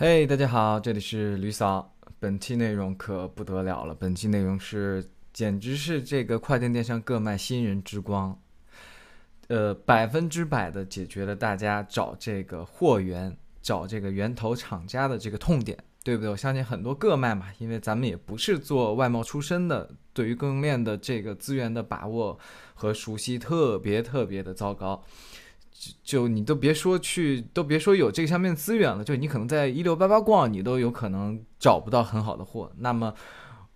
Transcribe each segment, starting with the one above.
嘿，大家好，这里是吕嫂。本期内容可不得了了，本期内容是简直是这个跨境电商各卖新人之光，呃，百分之百的解决了大家找这个货源、找这个源头厂家的这个痛点，对不对？我相信很多各卖嘛，因为咱们也不是做外贸出身的，对于供应链的这个资源的把握和熟悉特别特别的糟糕。就你都别说去，都别说有这个上面资源了，就你可能在一六八八逛，你都有可能找不到很好的货。那么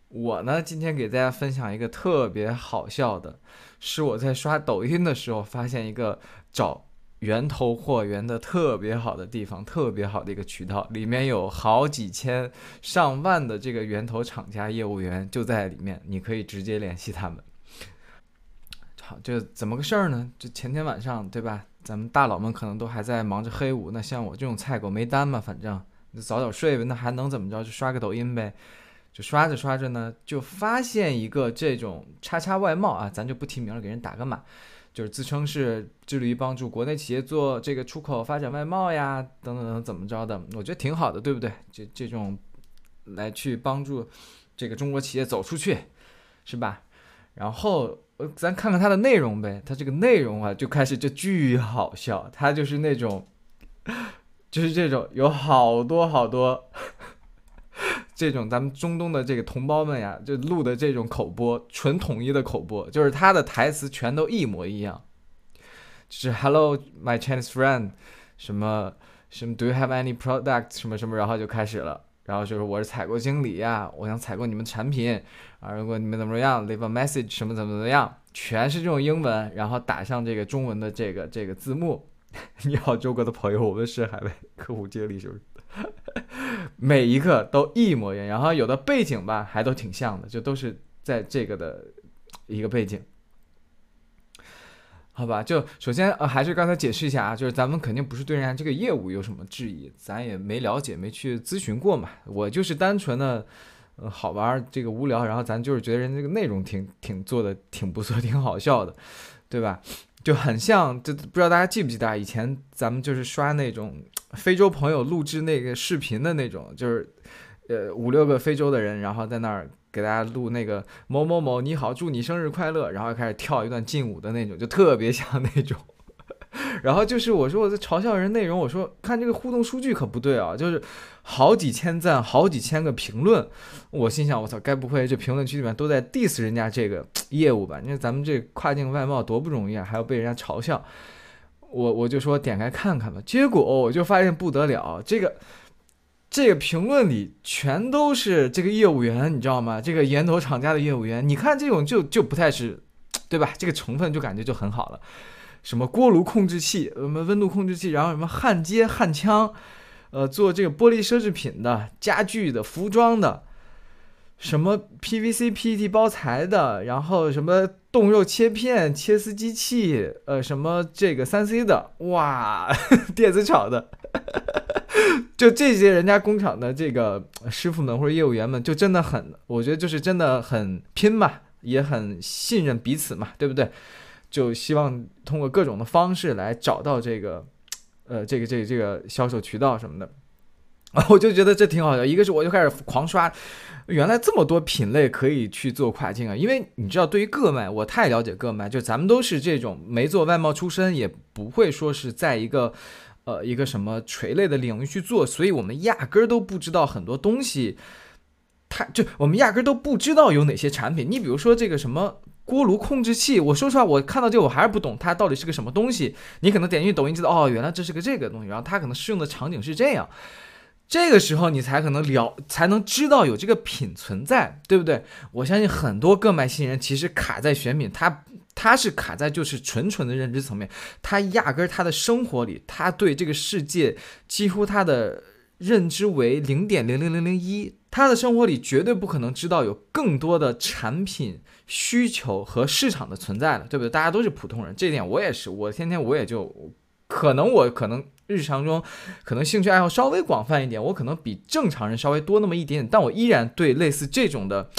我呢，今天给大家分享一个特别好笑的，是我在刷抖音的时候发现一个找源头货源的特别好的地方，特别好的一个渠道，里面有好几千上万的这个源头厂家业务员就在里面，你可以直接联系他们。好，就怎么个事儿呢？就前天晚上，对吧？咱们大佬们可能都还在忙着黑五，那像我这种菜狗没单嘛，反正就早点睡呗，那还能怎么着？就刷个抖音呗。就刷着刷着呢，就发现一个这种叉叉外贸啊，咱就不提名了，给人打个码，就是自称是致力于帮助国内企业做这个出口发展外贸呀，等等等怎么着的，我觉得挺好的，对不对？这这种来去帮助这个中国企业走出去，是吧？然后。咱看看它的内容呗，它这个内容啊，就开始就巨好笑。它就是那种，就是这种有好多好多 这种咱们中东的这个同胞们呀，就录的这种口播，纯统一的口播，就是他的台词全都一模一样，就是 Hello my Chinese friend，什么什么 Do you have any product 什么什么，然后就开始了。然后就是我是采购经理呀，我想采购你们产品啊，如果你们怎么样，leave a message 什么怎么怎么样，全是这种英文，然后打上这个中文的这个这个字幕。你好，周哥的朋友，我们是海外客户经理，是不是？每一个都一模一样，然后有的背景吧还都挺像的，就都是在这个的一个背景。好吧，就首先呃，还是刚才解释一下啊，就是咱们肯定不是对人家这个业务有什么质疑，咱也没了解，没去咨询过嘛。我就是单纯的，呃，好玩，这个无聊，然后咱就是觉得人家这个内容挺挺做的挺不错，挺好笑的，对吧？就很像，就不知道大家记不记得以前咱们就是刷那种非洲朋友录制那个视频的那种，就是呃五六个非洲的人，然后在那儿。给大家录那个某某某你好，祝你生日快乐，然后开始跳一段劲舞的那种，就特别像那种。然后就是我说我在嘲笑人内容，我说看这个互动数据可不对啊，就是好几千赞，好几千个评论。我心想，我操，该不会这评论区里面都在 diss 人家这个业务吧？你看咱们这跨境外贸多不容易啊，还要被人家嘲笑。我我就说点开看看吧，结果我就发现不得了，这个。这个评论里全都是这个业务员，你知道吗？这个源头厂家的业务员，你看这种就就不太是，对吧？这个成分就感觉就很好了，什么锅炉控制器，什么温度控制器，然后什么焊接焊枪，呃，做这个玻璃奢侈品的、家具的、服装的，什么 PVC、PET 包材的，然后什么冻肉切片、切丝机器，呃，什么这个三 C 的，哇，电子厂的。就这些人家工厂的这个师傅们或者业务员们，就真的很，我觉得就是真的很拼嘛，也很信任彼此嘛，对不对？就希望通过各种的方式来找到这个，呃，这个这个这个销售渠道什么的。啊，我就觉得这挺好的。一个是我就开始狂刷，原来这么多品类可以去做跨境啊！因为你知道，对于个卖，我太了解个卖，就咱们都是这种没做外贸出身，也不会说是在一个。呃，一个什么垂类的领域去做，所以我们压根儿都不知道很多东西，它就我们压根儿都不知道有哪些产品。你比如说这个什么锅炉控制器，我说实话，我看到这我还是不懂它到底是个什么东西。你可能点进去抖音知道，哦，原来这是个这个东西，然后它可能适用的场景是这样。这个时候你才可能了，才能知道有这个品存在，对不对？我相信很多个卖新人其实卡在选品，他。他是卡在就是纯纯的认知层面，他压根儿他的生活里，他对这个世界几乎他的认知为零点零零零零一，他的生活里绝对不可能知道有更多的产品需求和市场的存在了，对不对？大家都是普通人，这点我也是，我天天我也就可能我可能日常中可能兴趣爱好稍微广泛一点，我可能比正常人稍微多那么一点点，但我依然对类似这种的，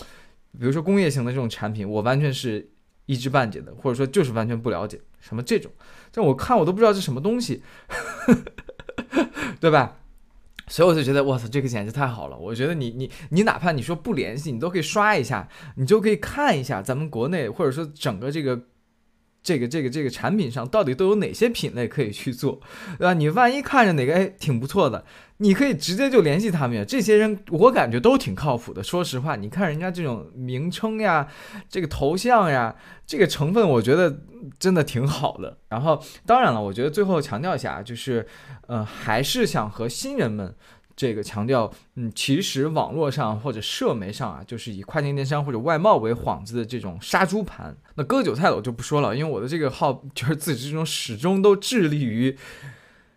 比如说工业型的这种产品，我完全是。一知半解的，或者说就是完全不了解什么这种，这我看我都不知道是什么东西，对吧？所以我就觉得，哇塞，这个简直太好了！我觉得你你你哪怕你说不联系，你都可以刷一下，你就可以看一下咱们国内或者说整个这个这个这个这个产品上到底都有哪些品类可以去做，对吧？你万一看着哪个哎挺不错的，你可以直接就联系他们。这些人我感觉都挺靠谱的。说实话，你看人家这种名称呀，这个头像呀，这个成分，我觉得真的挺好的。然后，当然了，我觉得最后强调一下，就是。呃，还是想和新人们这个强调，嗯，其实网络上或者社媒上啊，就是以跨境电商或者外贸为幌子的这种杀猪盘。那割韭菜的我就不说了，因为我的这个号就是自始至终始终都致力于。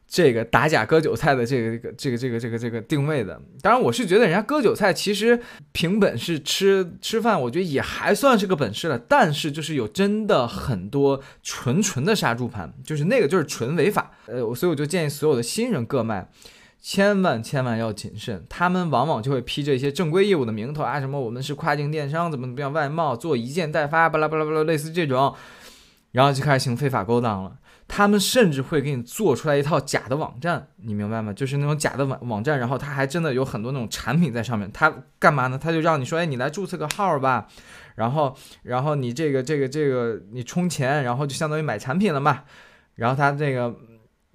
这个打假割韭菜的这个这个这个这个这个定位的，当然我是觉得人家割韭菜其实凭本事吃吃饭，我觉得也还算是个本事了。但是就是有真的很多纯纯的杀猪盘，就是那个就是纯违法。呃，所以我就建议所有的新人割卖，千万千万要谨慎。他们往往就会披着一些正规业务的名头啊，什么我们是跨境电商，怎么怎么样，外贸做一件代发，巴拉巴拉巴拉，类似这种，然后就开始行非法勾当了。他们甚至会给你做出来一套假的网站，你明白吗？就是那种假的网网站，然后他还真的有很多那种产品在上面。他干嘛呢？他就让你说，哎，你来注册个号吧，然后，然后你这个这个这个你充钱，然后就相当于买产品了嘛。然后他这个，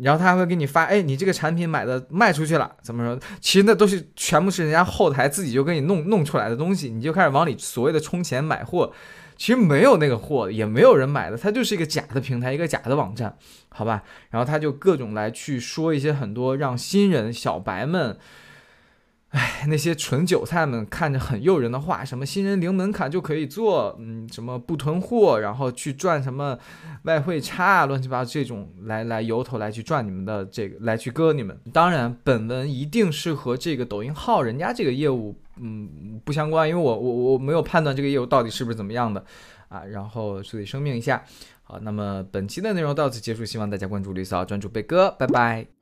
然后他还会给你发，哎，你这个产品买的卖出去了，怎么说？其实那都是全部是人家后台自己就给你弄弄出来的东西，你就开始往里所谓的充钱买货。其实没有那个货，也没有人买的，它就是一个假的平台，一个假的网站，好吧？然后他就各种来去说一些很多让新人小白们。那些纯韭菜们看着很诱人的话，什么新人零门槛就可以做，嗯，什么不囤货，然后去赚什么外汇差啊，乱七八糟这种来来由头来去赚你们的这个，来去割你们。当然，本文一定是和这个抖音号人家这个业务，嗯，不相关，因为我我我没有判断这个业务到底是不是怎么样的啊。然后所以声明一下，好，那么本期的内容到此结束，希望大家关注绿嫂，专注贝哥，拜拜。